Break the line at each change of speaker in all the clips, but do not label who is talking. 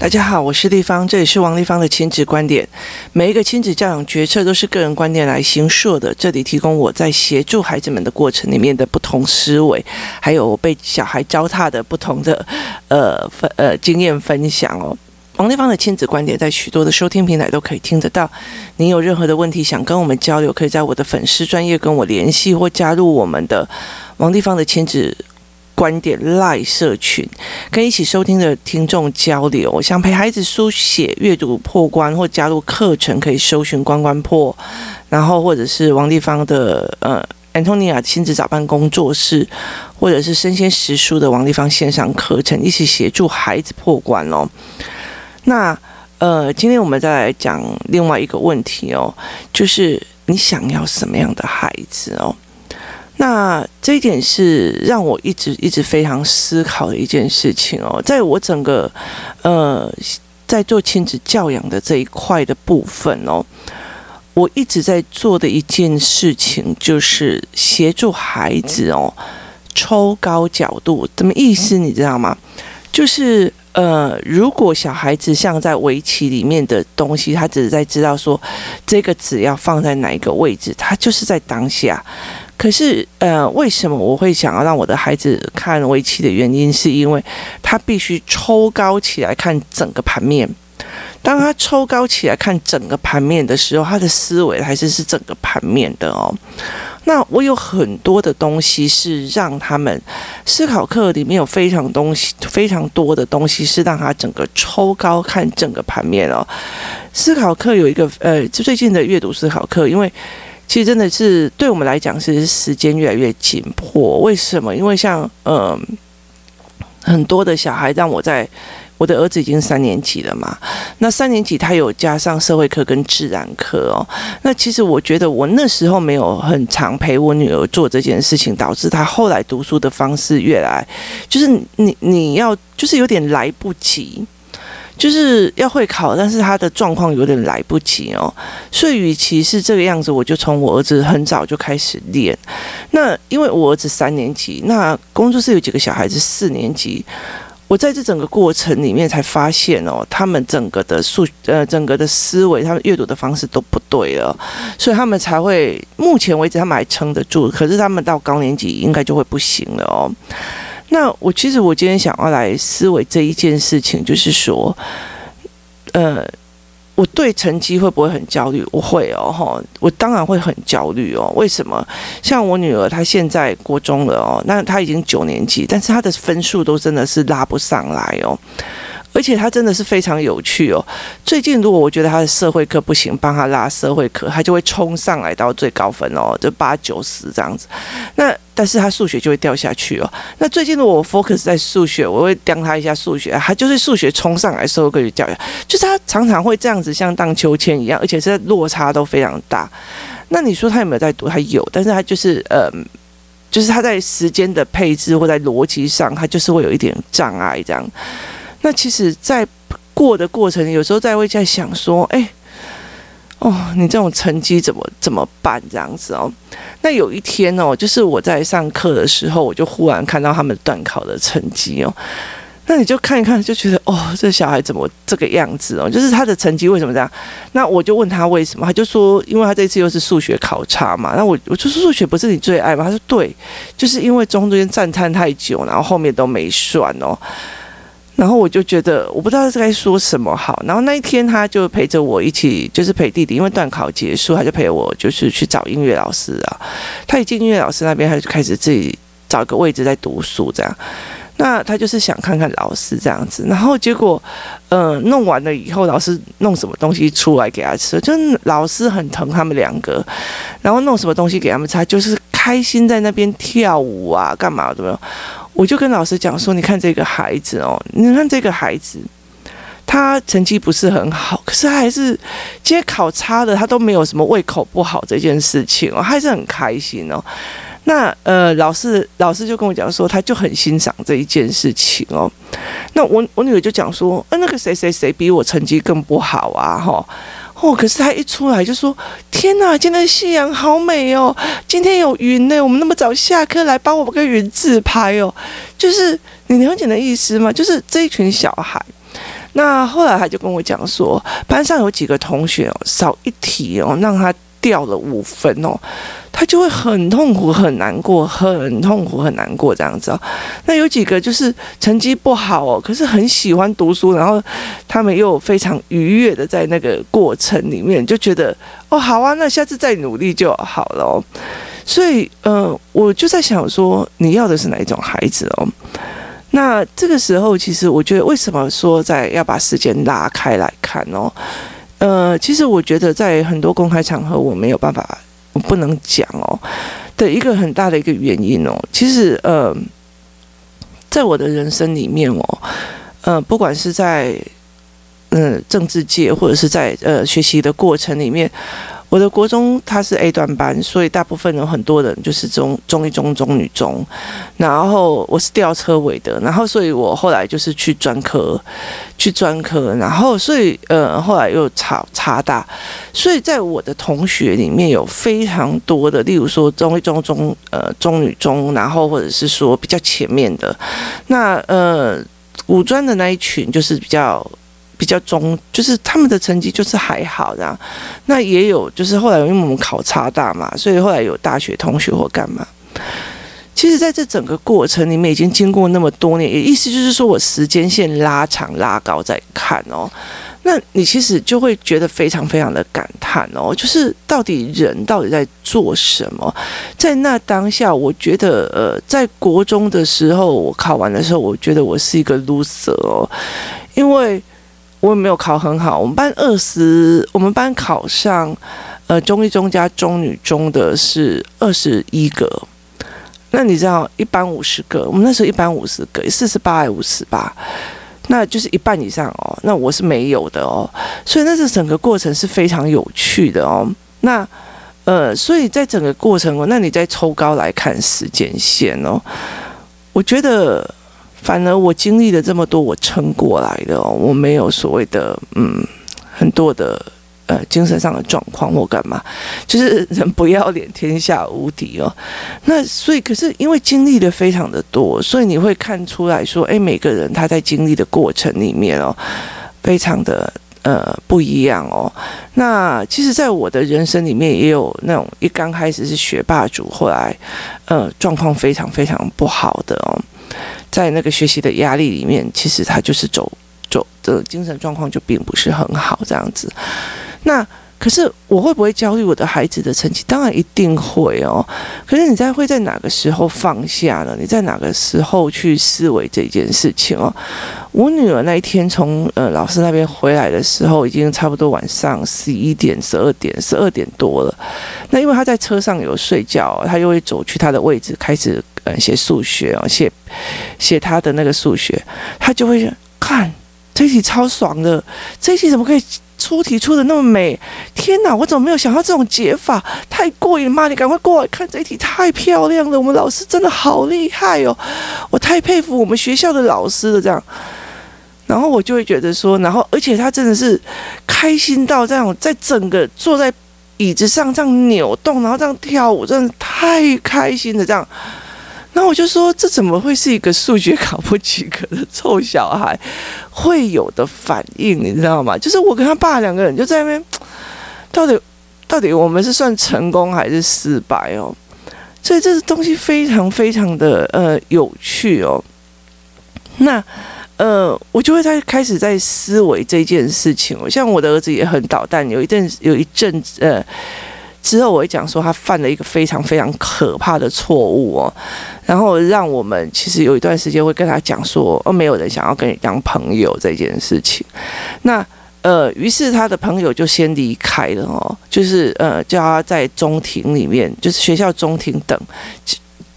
大家好，我是丽芳，这里是王丽芳的亲子观点。每一个亲子教养决策都是个人观点来形塑的，这里提供我在协助孩子们的过程里面的不同思维，还有我被小孩糟蹋的不同的呃分呃经验分享哦。王丽芳的亲子观点在许多的收听平台都可以听得到。您有任何的问题想跟我们交流，可以在我的粉丝专业跟我联系，或加入我们的王丽芳的亲子。观点赖社群，跟一起收听的听众交流。想陪孩子书写阅读破关，或加入课程，可以搜寻关关破，然后或者是王丽芳的呃 Antonia 亲子早班工作室，或者是生鲜识书的王丽芳线上课程，一起协助孩子破关哦。那呃，今天我们再来讲另外一个问题哦，就是你想要什么样的孩子哦？那这一点是让我一直一直非常思考的一件事情哦，在我整个呃在做亲子教养的这一块的部分哦，我一直在做的一件事情就是协助孩子哦抽高角度，什么意思你知道吗？就是呃，如果小孩子像在围棋里面的东西，他只是在知道说这个纸要放在哪一个位置，他就是在当下。可是，呃，为什么我会想要让我的孩子看围棋的原因，是因为他必须抽高起来看整个盘面。当他抽高起来看整个盘面的时候，他的思维还是是整个盘面的哦。那我有很多的东西是让他们思考课里面有非常东西非常多的东西是让他整个抽高看整个盘面哦。思考课有一个呃，就最近的阅读思考课，因为。其实真的是对我们来讲，是时间越来越紧迫。为什么？因为像嗯、呃，很多的小孩让我在我的儿子已经三年级了嘛，那三年级他有加上社会课跟自然课哦。那其实我觉得我那时候没有很常陪我女儿做这件事情，导致他后来读书的方式越来就是你你要就是有点来不及。就是要会考，但是他的状况有点来不及哦，所以与其是这个样子，我就从我儿子很早就开始练。那因为我儿子三年级，那工作室有几个小孩子四年级，我在这整个过程里面才发现哦，他们整个的数呃整个的思维，他们阅读的方式都不对了，所以他们才会目前为止他们还撑得住，可是他们到高年级应该就会不行了哦。那我其实我今天想要来思维这一件事情，就是说，呃，我对成绩会不会很焦虑？我会哦，哈，我当然会很焦虑哦。为什么？像我女儿她现在国中了哦，那她已经九年级，但是她的分数都真的是拉不上来哦。而且他真的是非常有趣哦。最近如果我觉得他的社会课不行，帮他拉社会课，他就会冲上来到最高分哦，就八九十这样子。那但是他数学就会掉下去哦。那最近如果我 focus 在数学，我会刁他一下数学，他就是数学冲上来，社会课就掉下，就是他常常会这样子像荡秋千一样，而且是落差都非常大。那你说他有没有在读？他有，但是他就是呃，就是他在时间的配置或在逻辑上，他就是会有一点障碍这样。那其实，在过的过程，有时候在会在想说，哎，哦，你这种成绩怎么怎么办？这样子哦。那有一天哦，就是我在上课的时候，我就忽然看到他们段考的成绩哦。那你就看一看，就觉得哦，这小孩怎么这个样子哦？就是他的成绩为什么这样？那我就问他为什么，他就说，因为他这次又是数学考差嘛。那我我就说数学不是你最爱吗？他说对，就是因为中间赞叹太久，然后后面都没算哦。然后我就觉得我不知道该说什么好。然后那一天他就陪着我一起，就是陪弟弟，因为段考结束，他就陪我就是去找音乐老师啊。他一进音乐老师那边，他就开始自己找个位置在读书这样。那他就是想看看老师这样子。然后结果，呃，弄完了以后，老师弄什么东西出来给他吃，就老师很疼他们两个，然后弄什么东西给他们吃，就是开心在那边跳舞啊，干嘛怎么样？我就跟老师讲说，你看这个孩子哦，你看这个孩子，他成绩不是很好，可是他还是今天考差的，他都没有什么胃口不好这件事情哦，他还是很开心哦。那呃，老师老师就跟我讲说，他就很欣赏这一件事情哦。那我我女儿就讲说，呃，那个谁谁谁比我成绩更不好啊，哈。哦，哦可是他一出来就说：“天哪，今天的夕阳好美哦！今天有云呢，我们那么早下课来帮我们跟云自拍哦。”就是你了解的意思吗？就是这一群小孩。那后来他就跟我讲说，班上有几个同学哦，少一题哦，让他掉了五分哦，他就会很痛苦、很难过、很痛苦、很难过这样子哦。那有几个就是成绩不好哦，可是很喜欢读书，然后他们又非常愉悦的在那个过程里面，就觉得哦，好啊，那下次再努力就好了。所以呃，我就在想说，你要的是哪一种孩子哦？那这个时候，其实我觉得，为什么说在要把时间拉开来看哦？呃，其实我觉得在很多公开场合，我没有办法，我不能讲哦的一个很大的一个原因哦。其实呃，在我的人生里面哦，呃，不管是在嗯、呃、政治界，或者是在呃学习的过程里面。我的国中他是 A 段班，所以大部分有很多人就是中中一中、中女中，然后我是吊车尾的，然后所以我后来就是去专科，去专科，然后所以呃后来又插插大，所以在我的同学里面有非常多的，例如说中一中、中呃中女中，然后或者是说比较前面的，那呃五专的那一群就是比较。比较中，就是他们的成绩就是还好的，那也有就是后来因为我们考差大嘛，所以后来有大学同学或干嘛。其实，在这整个过程里面，已经经过那么多年，也意思就是说我时间线拉长拉高再看哦，那你其实就会觉得非常非常的感叹哦，就是到底人到底在做什么？在那当下，我觉得呃，在国中的时候，我考完的时候，我觉得我是一个 loser 哦，因为。我也没有考很好，我们班二十，我们班考上，呃，中一中加中女中的是二十一个。那你知道一班五十个，我们那时候一班五十个，四十八还五十八，那就是一半以上哦。那我是没有的哦，所以那是整个过程是非常有趣的哦。那呃，所以在整个过程，那你再抽高来看时间线哦，我觉得。反而我经历了这么多，我撑过来的哦，我没有所谓的嗯很多的呃精神上的状况或干嘛，就是人不要脸天下无敌哦。那所以可是因为经历的非常的多，所以你会看出来说，诶，每个人他在经历的过程里面哦，非常的呃不一样哦。那其实，在我的人生里面也有那种一刚开始是学霸族，后来呃状况非常非常不好的哦。在那个学习的压力里面，其实他就是走走的精神状况就并不是很好这样子。那可是我会不会焦虑我的孩子的成绩？当然一定会哦。可是你在会在哪个时候放下呢？你在哪个时候去思维这件事情哦？我女儿那一天从呃老师那边回来的时候，已经差不多晚上十一点、十二点、十二点多了。那因为她在车上有睡觉，她又会走去她的位置开始。写数学哦，写写他的那个数学，他就会看这一题超爽的，这一题怎么可以出题出的那么美？天哪，我怎么没有想到这种解法？太过瘾了嘛！你赶快过来看这一题，太漂亮了！我们老师真的好厉害哦，我太佩服我们学校的老师了。这样，然后我就会觉得说，然后而且他真的是开心到这样，在整个坐在椅子上这样扭动，然后这样跳舞，真的太开心了。这样。那我就说，这怎么会是一个数学考不及格的臭小孩会有的反应？你知道吗？就是我跟他爸两个人就在那边，到底到底我们是算成功还是失败哦？所以这个东西非常非常的呃有趣哦。那呃，我就会在开始在思维这件事情哦。像我的儿子也很捣蛋，有一阵有一阵子呃。之后我会讲说他犯了一个非常非常可怕的错误哦，然后让我们其实有一段时间会跟他讲说哦，没有人想要跟你当朋友这件事情。那呃，于是他的朋友就先离开了哦，就是呃叫他在中庭里面，就是学校中庭等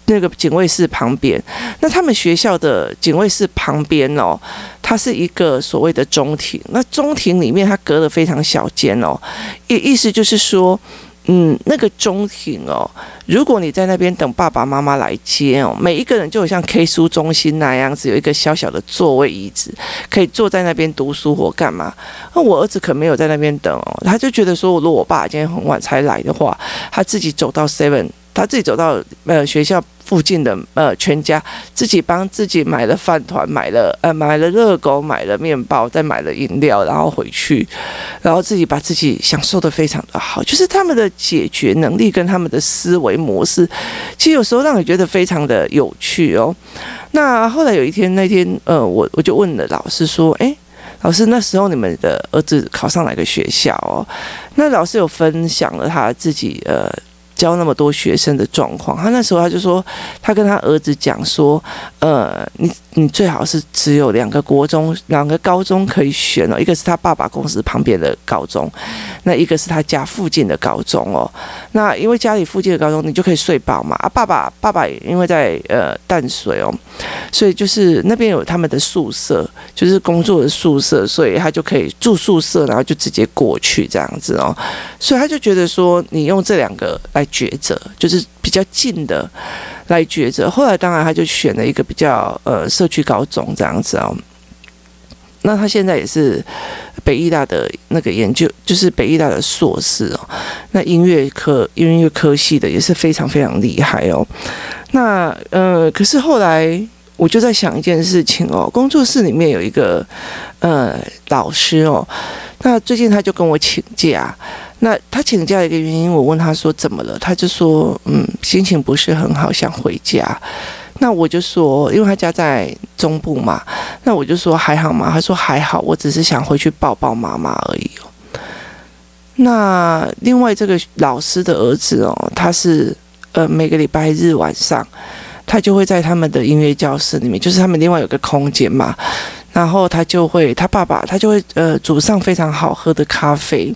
那个警卫室旁边。那他们学校的警卫室旁边哦，它是一个所谓的中庭。那中庭里面它隔了非常小间哦，意意思就是说。嗯，那个中庭哦，如果你在那边等爸爸妈妈来接哦，每一个人就像 K 书中心那样子，有一个小小的座位椅子，可以坐在那边读书或干嘛。那我儿子可没有在那边等哦，他就觉得说，如果我爸今天很晚才来的话，他自己走到 Seven 他自己走到呃学校附近的呃全家，自己帮自己买了饭团，买了呃买了热狗，买了面包，再买了饮料，然后回去，然后自己把自己享受得非常的好，就是他们的解决能力跟他们的思维模式，其实有时候让你觉得非常的有趣哦。那后来有一天，那天呃我我就问了老师说，诶，老师那时候你们的儿子考上哪个学校哦？那老师有分享了他自己呃。教那么多学生的状况，他那时候他就说，他跟他儿子讲说，呃，你你最好是只有两个国中、两个高中可以选哦，一个是他爸爸公司旁边的高中，那一个是他家附近的高中哦。那因为家里附近的高中，你就可以睡饱嘛。啊，爸爸爸爸也因为在呃淡水哦，所以就是那边有他们的宿舍，就是工作的宿舍，所以他就可以住宿舍，然后就直接过去这样子哦。所以他就觉得说，你用这两个来。抉择就是比较近的来抉择，后来当然他就选了一个比较呃社区高中这样子哦。那他现在也是北艺大的那个研究，就是北艺大的硕士哦。那音乐科音乐科系的也是非常非常厉害哦。那呃，可是后来我就在想一件事情哦，工作室里面有一个呃老师哦，那最近他就跟我请假。那他请假一个原因，我问他说怎么了，他就说嗯，心情不是很好，想回家。那我就说，因为他家在中部嘛，那我就说还好吗？他说还好，我只是想回去抱抱妈妈而已哦。那另外这个老师的儿子哦，他是呃每个礼拜日晚上，他就会在他们的音乐教室里面，就是他们另外有个空间嘛。然后他就会，他爸爸他就会呃煮上非常好喝的咖啡，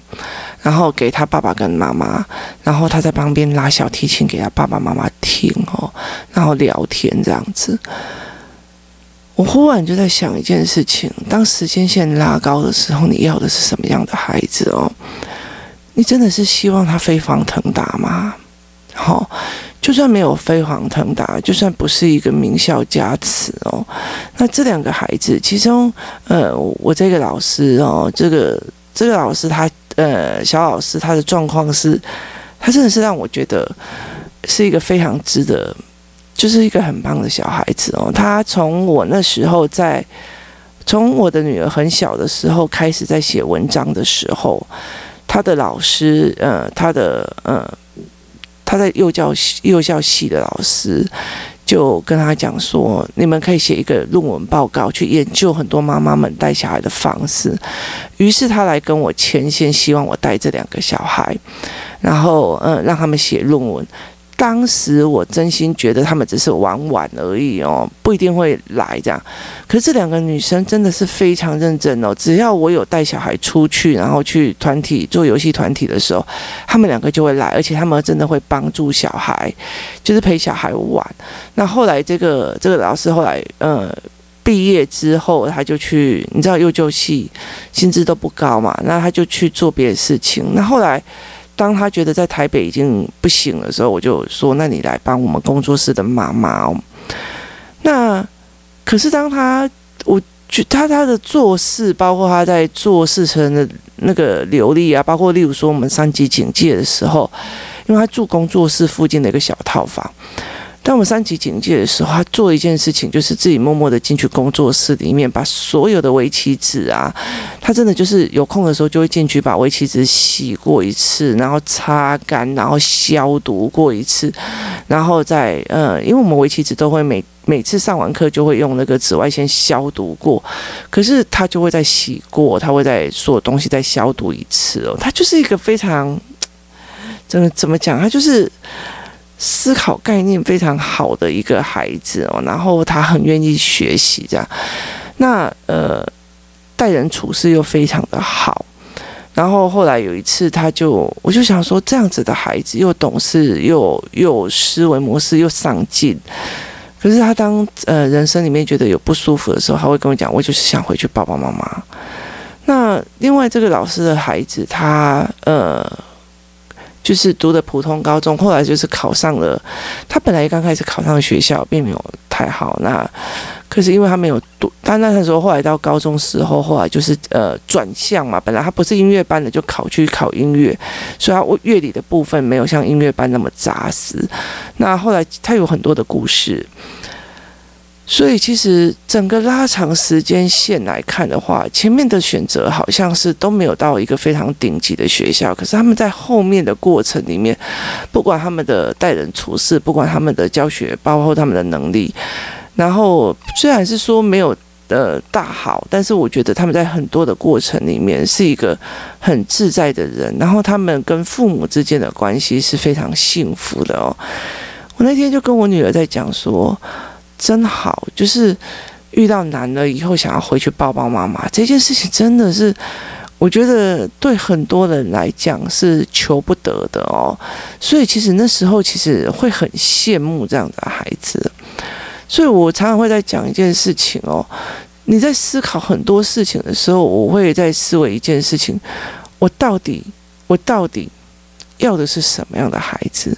然后给他爸爸跟妈妈，然后他在旁边拉小提琴给他爸爸妈妈听哦，然后聊天这样子。我忽然就在想一件事情：当时间线拉高的时候，你要的是什么样的孩子哦？你真的是希望他飞黄腾达吗？好、哦。就算没有飞黄腾达，就算不是一个名校加持哦，那这两个孩子，其中呃，我这个老师哦，这个这个老师他呃，小老师他的状况是，他真的是让我觉得是一个非常值得，就是一个很棒的小孩子哦。他从我那时候在，从我的女儿很小的时候开始在写文章的时候，他的老师呃，他的呃。他在幼教系幼教系的老师就跟他讲说：“你们可以写一个论文报告，去研究很多妈妈们带小孩的方式。”于是他来跟我牵线，希望我带这两个小孩，然后嗯，让他们写论文。当时我真心觉得他们只是玩玩而已哦，不一定会来这样。可是这两个女生真的是非常认真哦，只要我有带小孩出去，然后去团体做游戏团体的时候，他们两个就会来，而且他们真的会帮助小孩，就是陪小孩玩。那后来这个这个老师后来呃毕业之后，他就去，你知道幼教系薪资都不高嘛，那他就去做别的事情。那后来。当他觉得在台北已经不行的时候，我就说：“那你来帮我们工作室的妈妈哦。”那可是当他，我觉他他的做事，包括他在做事情的那个流利啊，包括例如说我们三级警戒的时候，因为他住工作室附近的一个小套房。当我们三级警戒的时候，他做一件事情，就是自己默默的进去工作室里面，把所有的围棋子啊，他真的就是有空的时候就会进去把围棋子洗过一次，然后擦干，然后消毒过一次，然后再呃，因为我们围棋子都会每每次上完课就会用那个紫外线消毒过，可是他就会再洗过，他会在所有东西再消毒一次哦，他就是一个非常，怎么怎么讲，他就是。思考概念非常好的一个孩子哦，然后他很愿意学习这样，那呃待人处事又非常的好，然后后来有一次他就我就想说，这样子的孩子又懂事又又思维模式又上进，可是他当呃人生里面觉得有不舒服的时候，他会跟我讲，我就是想回去抱抱妈妈。那另外这个老师的孩子他呃。就是读的普通高中，后来就是考上了。他本来刚开始考上学校并没有太好，那可是因为他没有读，他那时候后来到高中时候，后来就是呃转向嘛，本来他不是音乐班的，就考去考音乐，所以他乐理的部分没有像音乐班那么扎实。那后来他有很多的故事。所以其实整个拉长时间线来看的话，前面的选择好像是都没有到一个非常顶级的学校，可是他们在后面的过程里面，不管他们的待人处事，不管他们的教学，包括他们的能力，然后虽然是说没有的大好，但是我觉得他们在很多的过程里面是一个很自在的人，然后他们跟父母之间的关系是非常幸福的哦。我那天就跟我女儿在讲说。真好，就是遇到难了以后，想要回去抱抱妈妈这件事情，真的是我觉得对很多人来讲是求不得的哦。所以其实那时候其实会很羡慕这样的孩子。所以我常常会在讲一件事情哦，你在思考很多事情的时候，我会在思维一件事情：我到底我到底要的是什么样的孩子？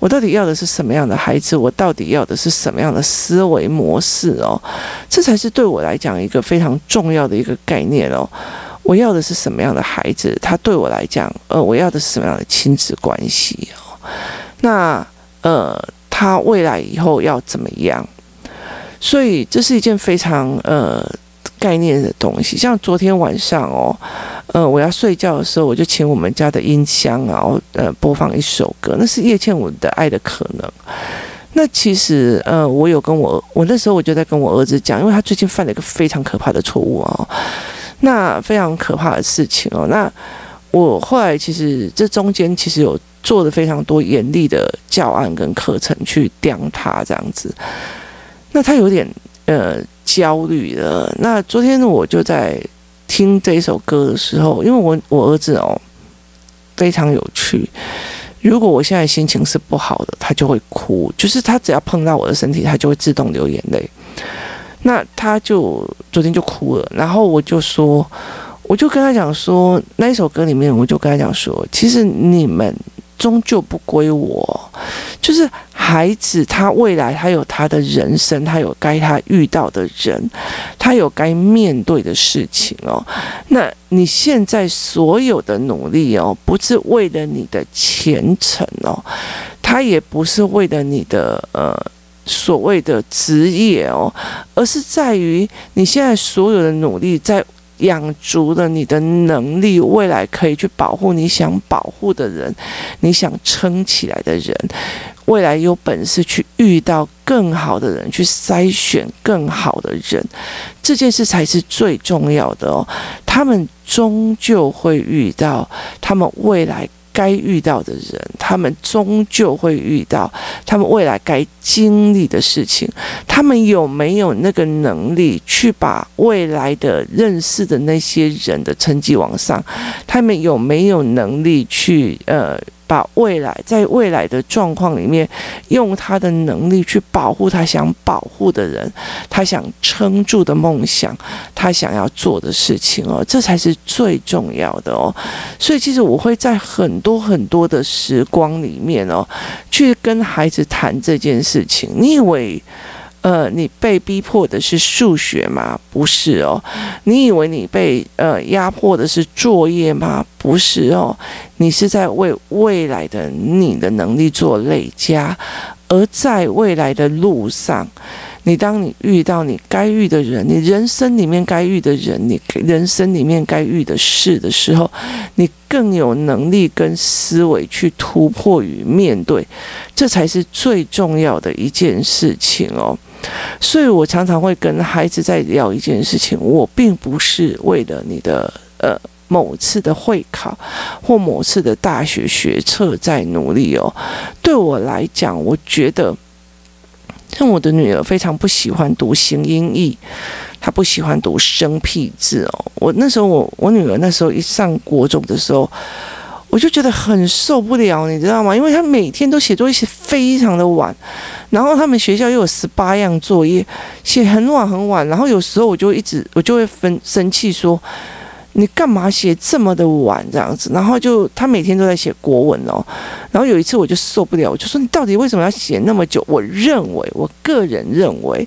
我到底要的是什么样的孩子？我到底要的是什么样的思维模式哦？这才是对我来讲一个非常重要的一个概念哦。我要的是什么样的孩子？他对我来讲，呃，我要的是什么样的亲子关系哦？那呃，他未来以后要怎么样？所以这是一件非常呃。概念的东西，像昨天晚上哦，呃，我要睡觉的时候，我就请我们家的音箱啊，呃，播放一首歌，那是叶倩文的《爱的可能》。那其实，呃，我有跟我，我那时候我就在跟我儿子讲，因为他最近犯了一个非常可怕的错误哦，那非常可怕的事情哦。那我后来其实这中间其实有做了非常多严厉的教案跟课程去刁他这样子，那他有点呃。焦虑了。那昨天我就在听这一首歌的时候，因为我我儿子哦非常有趣。如果我现在心情是不好的，他就会哭，就是他只要碰到我的身体，他就会自动流眼泪。那他就昨天就哭了，然后我就说，我就跟他讲说，那一首歌里面，我就跟他讲说，其实你们。终究不归我，就是孩子，他未来他有他的人生，他有该他遇到的人，他有该面对的事情哦。那你现在所有的努力哦，不是为了你的前程哦，他也不是为了你的呃所谓的职业哦，而是在于你现在所有的努力在。养足了你的能力，未来可以去保护你想保护的人，你想撑起来的人，未来有本事去遇到更好的人，去筛选更好的人，这件事才是最重要的哦。他们终究会遇到他们未来。该遇到的人，他们终究会遇到他们未来该经历的事情。他们有没有那个能力去把未来的认识的那些人的成绩往上？他们有没有能力去呃？把未来在未来的状况里面，用他的能力去保护他想保护的人，他想撑住的梦想，他想要做的事情哦，这才是最重要的哦。所以其实我会在很多很多的时光里面哦，去跟孩子谈这件事情。你以为？呃，你被逼迫的是数学吗？不是哦。你以为你被呃压迫的是作业吗？不是哦。你是在为未来的你的能力做累加，而在未来的路上，你当你遇到你该遇的人，你人生里面该遇的人，你人生里面该遇的事的时候，你更有能力跟思维去突破与面对，这才是最重要的一件事情哦。所以我常常会跟孩子在聊一件事情，我并不是为了你的呃某次的会考或某次的大学学测在努力哦。对我来讲，我觉得像我的女儿非常不喜欢读形音义，她不喜欢读生僻字哦。我那时候我我女儿那时候一上国中的时候。我就觉得很受不了，你知道吗？因为他每天都写作业写非常的晚，然后他们学校又有十八样作业，写很晚很晚。然后有时候我就一直我就会分生气说：“你干嘛写这么的晚这样子？”然后就他每天都在写国文哦。然后有一次我就受不了，我就说：“你到底为什么要写那么久？”我认为，我个人认为。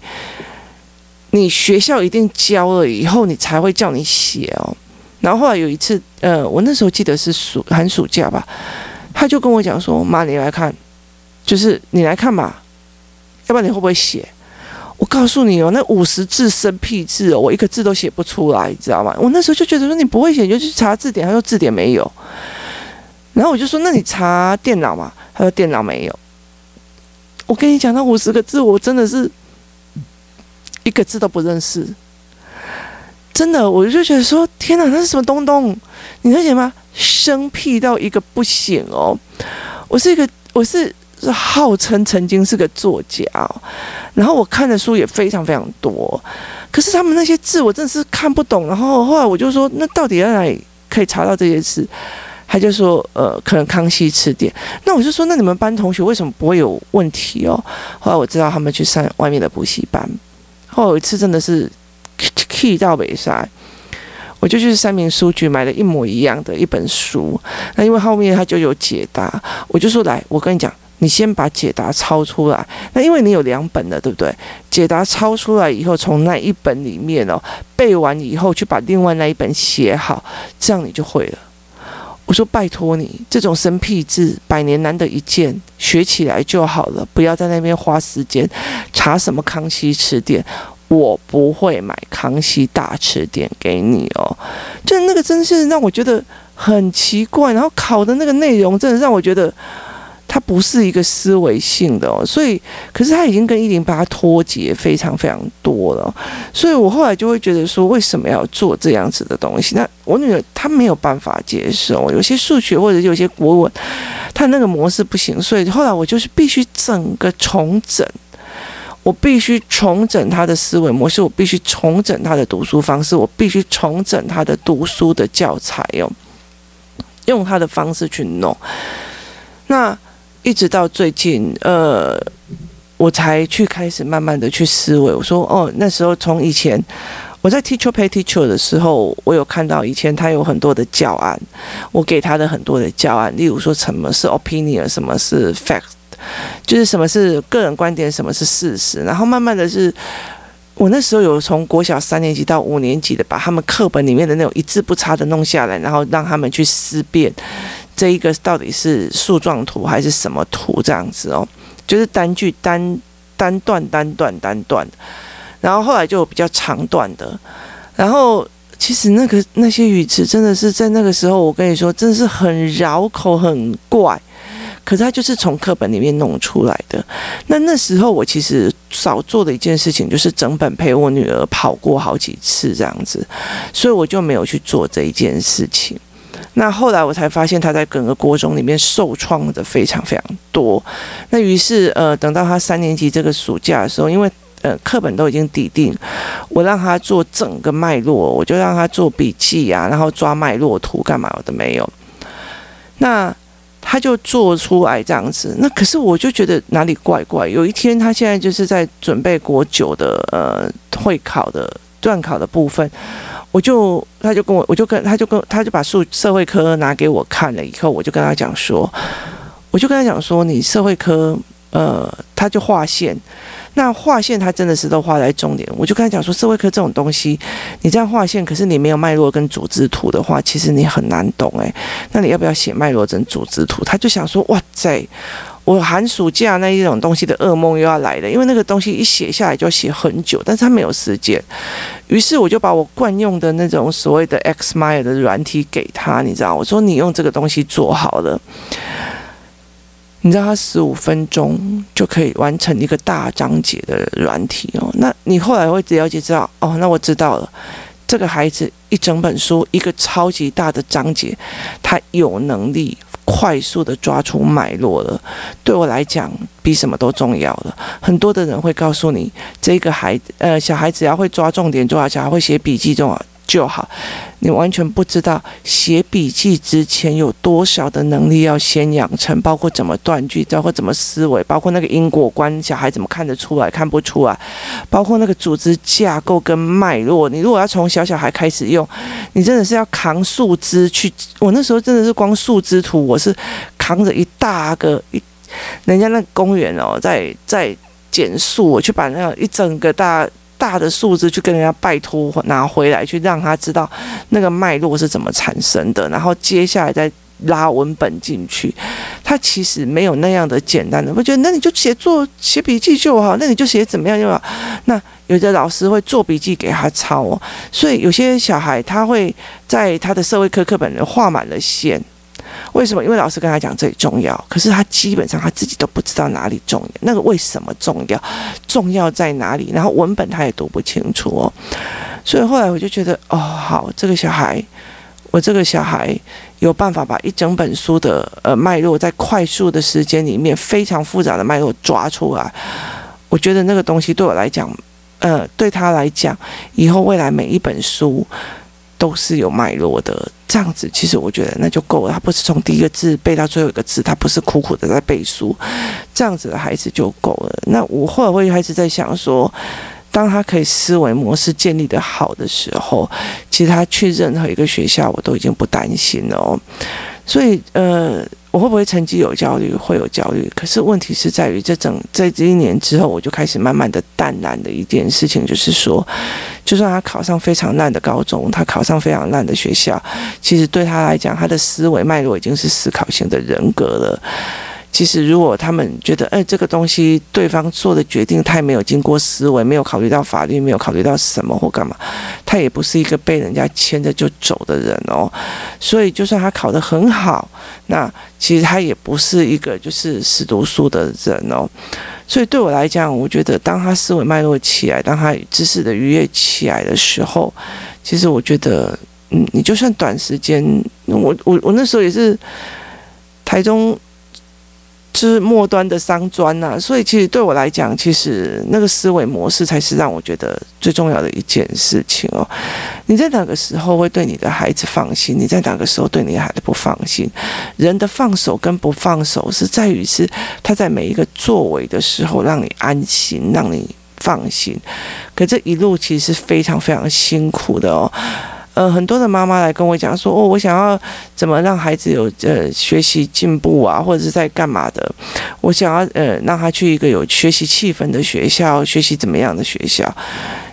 你学校一定教了以后，你才会叫你写哦。然后后来有一次，呃，我那时候记得是暑寒暑假吧，他就跟我讲说：“妈，你来看，就是你来看吧，要不然你会不会写？”我告诉你哦，那五十字生僻字哦，我一个字都写不出来，你知道吗？我那时候就觉得说你不会写，你就去查字典。他说字典没有，然后我就说那你查电脑嘛？他说电脑没有。我跟你讲，那五十个字我真的是一个字都不认识，真的，我就觉得说天哪，那是什么东东？你能解吗？生僻到一个不行哦。我是一个，我是。是号称曾经是个作家，然后我看的书也非常非常多，可是他们那些字我真的是看不懂。然后后来我就说，那到底在哪里可以查到这些字？他就说，呃，可能康熙词典。那我就说，那你们班同学为什么不会有问题哦？后来我知道他们去上外面的补习班。后来有一次真的是气到北塞，我就去三民书局买了一模一样的一本书。那因为后面他就有解答，我就说来，我跟你讲。你先把解答抄出来，那因为你有两本的，对不对？解答抄出来以后，从那一本里面哦背完以后，去把另外那一本写好，这样你就会了。我说拜托你，这种生僻字百年难得一见，学起来就好了，不要在那边花时间查什么康熙词典。我不会买康熙大词典给你哦，就那个真是让我觉得很奇怪，然后考的那个内容真的让我觉得。它不是一个思维性的哦，所以，可是它已经跟一零八脱节非常非常多了，所以我后来就会觉得说，为什么要做这样子的东西？那我女儿她没有办法接受，有些数学或者有些国文，她那个模式不行，所以后来我就是必须整个重整，我必须重整他的思维模式，我必须重整他的读书方式，我必须重整他的读书的教材哦，用他的方式去弄，那。一直到最近，呃，我才去开始慢慢的去思维。我说，哦，那时候从以前我在 Teacher Pay Teacher 的时候，我有看到以前他有很多的教案，我给他的很多的教案，例如说什么是 opinion，什么是 fact，就是什么是个人观点，什么是事实。然后慢慢的是，我那时候有从国小三年级到五年级的，把他们课本里面的那种一字不差的弄下来，然后让他们去思辨。这一个到底是树状图还是什么图？这样子哦，就是单句单单段单段单段，然后后来就比较长段的。然后其实那个那些语词真的是在那个时候，我跟你说，真的是很绕口、很怪。可是它就是从课本里面弄出来的。那那时候我其实少做的一件事情，就是整本陪我女儿跑过好几次这样子，所以我就没有去做这一件事情。那后来我才发现，他在整个国中里面受创的非常非常多。那于是，呃，等到他三年级这个暑假的时候，因为呃课本都已经底定，我让他做整个脉络，我就让他做笔记啊，然后抓脉络图干嘛我都没有。那他就做出来这样子。那可是我就觉得哪里怪怪。有一天，他现在就是在准备国九的呃会考的段考的部分。我就，他就跟我，我就跟，他就跟，他就把数社会科拿给我看了以后，我就跟他讲说，我就跟他讲说，你社会科，呃，他就划线，那划线他真的是都划在重点。我就跟他讲说，社会科这种东西，你这样划线，可是你没有脉络跟组织图的话，其实你很难懂诶。那你要不要写脉络跟组织图？他就想说，哇塞。我寒暑假那一种东西的噩梦又要来了，因为那个东西一写下来就要写很久，但是他没有时间。于是我就把我惯用的那种所谓的 XMind 的软体给他，你知道，我说你用这个东西做好了，你知道他十五分钟就可以完成一个大章节的软体哦。那你后来会了解知道哦，那我知道了，这个孩子一整本书一个超级大的章节，他有能力。快速的抓出脉络了，对我来讲比什么都重要了。很多的人会告诉你，这个孩子，呃，小孩子要会抓重点，重要，小孩会写笔记，重要就好。你完全不知道写笔记之前有多少的能力要先养成，包括怎么断句，包括怎么思维，包括那个因果观，小孩怎么看得出来，看不出来，包括那个组织架构跟脉络。你如果要从小小孩开始用，你真的是要扛树枝去。我那时候真的是光树枝图，我是扛着一大个一，人家那公园哦，在在减树，我去把那一整个大。大的数字去跟人家拜托拿回来，去让他知道那个脉络是怎么产生的，然后接下来再拉文本进去。他其实没有那样的简单的，我觉得那你就写作写笔记就好，那你就写怎么样就好。那有的老师会做笔记给他抄哦，所以有些小孩他会在他的社会科课本画满了线。为什么？因为老师跟他讲这里重要，可是他基本上他自己都不知道哪里重要。那个为什么重要？重要在哪里？然后文本他也读不清楚哦。所以后来我就觉得，哦，好，这个小孩，我这个小孩有办法把一整本书的呃脉络，在快速的时间里面非常复杂的脉络抓出来。我觉得那个东西对我来讲，呃，对他来讲，以后未来每一本书。都是有脉络的，这样子其实我觉得那就够了。他不是从第一个字背到最后一个字，他不是苦苦的在背书，这样子的孩子就够了。那我后来会开始在想说，当他可以思维模式建立得好的时候，其实他去任何一个学校，我都已经不担心了哦。所以呃。我会不会成绩有焦虑？会有焦虑。可是问题是在于，这整在这一年之后，我就开始慢慢的淡然的一件事情，就是说，就算他考上非常烂的高中，他考上非常烂的学校，其实对他来讲，他的思维脉络已经是思考型的人格了。其实，如果他们觉得，哎，这个东西对方做的决定太没有经过思维，没有考虑到法律，没有考虑到什么或干嘛，他也不是一个被人家牵着就走的人哦。所以，就算他考得很好，那其实他也不是一个就是死读书的人哦。所以，对我来讲，我觉得当他思维脉络起来，当他知识的愉悦起来的时候，其实我觉得，嗯，你就算短时间，我我我那时候也是台中。是末端的商专呐，所以其实对我来讲，其实那个思维模式才是让我觉得最重要的一件事情哦。你在哪个时候会对你的孩子放心？你在哪个时候对你的孩子不放心？人的放手跟不放手是在于是他在每一个作为的时候让你安心，让你放心。可这一路其实是非常非常辛苦的哦。呃，很多的妈妈来跟我讲说，哦，我想要怎么让孩子有呃学习进步啊，或者是在干嘛的？我想要呃让他去一个有学习气氛的学校，学习怎么样的学校？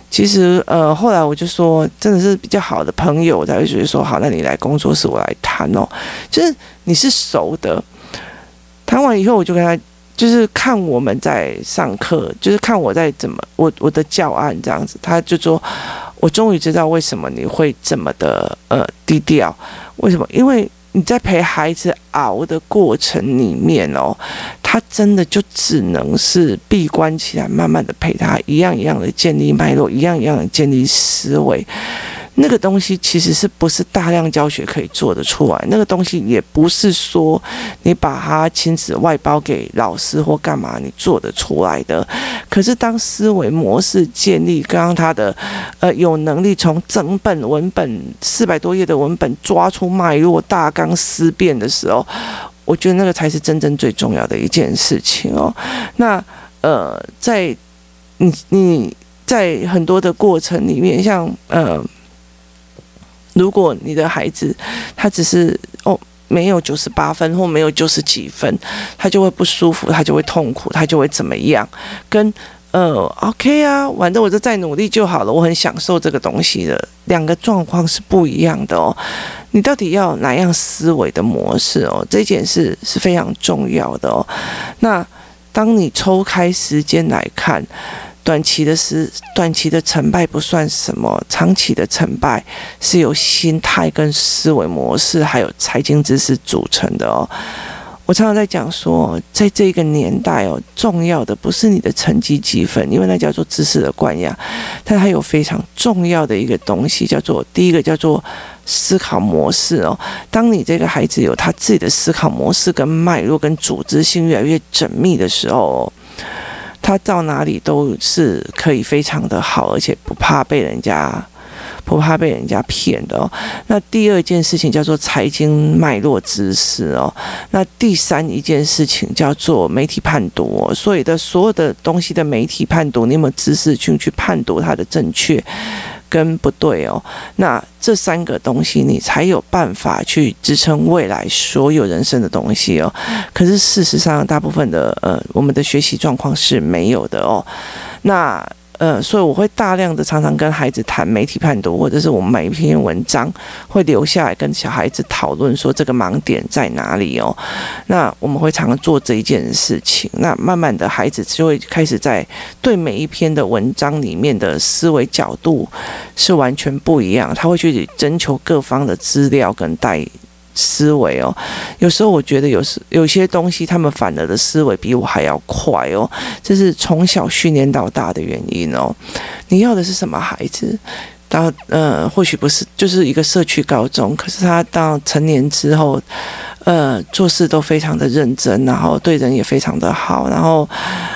其实呃后来我就说，真的是比较好的朋友，才会觉得说，好，那你来工作室我来谈哦，就是你是熟的。谈完以后，我就跟他就是看我们在上课，就是看我在怎么我我的教案这样子，他就说。我终于知道为什么你会这么的呃低调，为什么？因为你在陪孩子熬的过程里面哦，他真的就只能是闭关起来，慢慢的陪他，一样一样的建立脉络，一样一样的建立思维。那个东西其实是不是大量教学可以做得出来？那个东西也不是说你把它亲自外包给老师或干嘛你做得出来的。可是当思维模式建立，刚刚他的呃有能力从整本文本四百多页的文本抓出脉络大纲思辨的时候，我觉得那个才是真正最重要的一件事情哦。那呃，在你你在很多的过程里面，像呃。如果你的孩子他只是哦没有九十八分或没有九十几分，他就会不舒服，他就会痛苦，他就会怎么样？跟呃 OK 啊，反正我就再努力就好了，我很享受这个东西的。两个状况是不一样的哦。你到底要哪样思维的模式哦？这件事是非常重要的哦。那当你抽开时间来看。短期的是短期的成败不算什么，长期的成败是由心态跟思维模式还有财经知识组成的哦。我常常在讲说，在这个年代哦，重要的不是你的成绩积分，因为那叫做知识的灌养，但还有非常重要的一个东西，叫做第一个叫做思考模式哦。当你这个孩子有他自己的思考模式跟脉络跟组织性越来越缜密的时候。他到哪里都是可以非常的好，而且不怕被人家不怕被人家骗的哦。那第二件事情叫做财经脉络知识哦。那第三一件事情叫做媒体判读。所以的所有的东西的媒体判读，你有没有知识去去判读它的正确？跟不对哦，那这三个东西你才有办法去支撑未来所有人生的东西哦。可是事实上，大部分的呃，我们的学习状况是没有的哦。那呃，所以我会大量的常常跟孩子谈媒体判读，或者是我们每一篇文章会留下来跟小孩子讨论说这个盲点在哪里哦。那我们会常常做这一件事情，那慢慢的孩子就会开始在对每一篇的文章里面的思维角度是完全不一样，他会去征求各方的资料跟带。思维哦，有时候我觉得有时有些东西，他们反而的思维比我还要快哦，这是从小训练到大的原因哦。你要的是什么孩子？到呃，或许不是，就是一个社区高中，可是他到成年之后，呃，做事都非常的认真，然后对人也非常的好，然后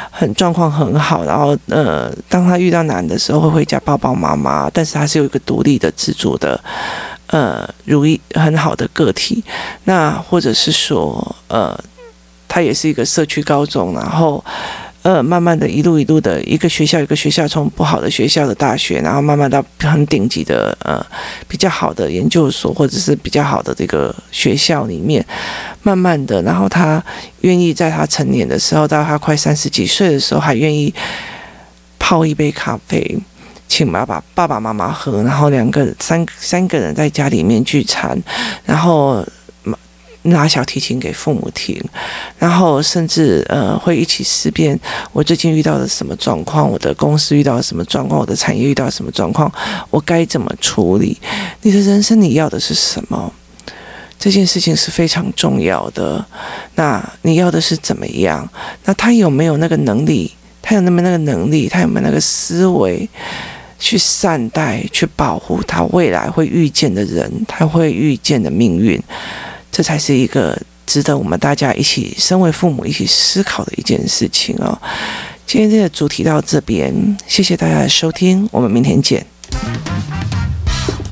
很状况很好，然后呃，当他遇到难的时候会回家抱抱妈妈，但是他是有一个独立的自主的。呃，如意很好的个体，那或者是说，呃，他也是一个社区高中，然后，呃，慢慢的一路一路的一个学校一个学校，从不好的学校的大学，然后慢慢到很顶级的呃比较好的研究所，或者是比较好的这个学校里面，慢慢的，然后他愿意在他成年的时候，到他快三十几岁的时候，还愿意泡一杯咖啡。请爸爸、爸爸妈妈喝，然后两个、三三个人在家里面聚餐，然后拿小提琴给父母听，然后甚至呃会一起思辨我最近遇到了什么状况，我的公司遇到了什么状况，我的产业遇到什么状况，我该怎么处理？你的人生你要的是什么？这件事情是非常重要的。那你要的是怎么样？那他有没有那个能力？他有那么那个能力？他有没有那个思维？去善待、去保护他未来会遇见的人，他会遇见的命运，这才是一个值得我们大家一起身为父母一起思考的一件事情哦。今天这个主题到这边，谢谢大家的收听，我们明天见。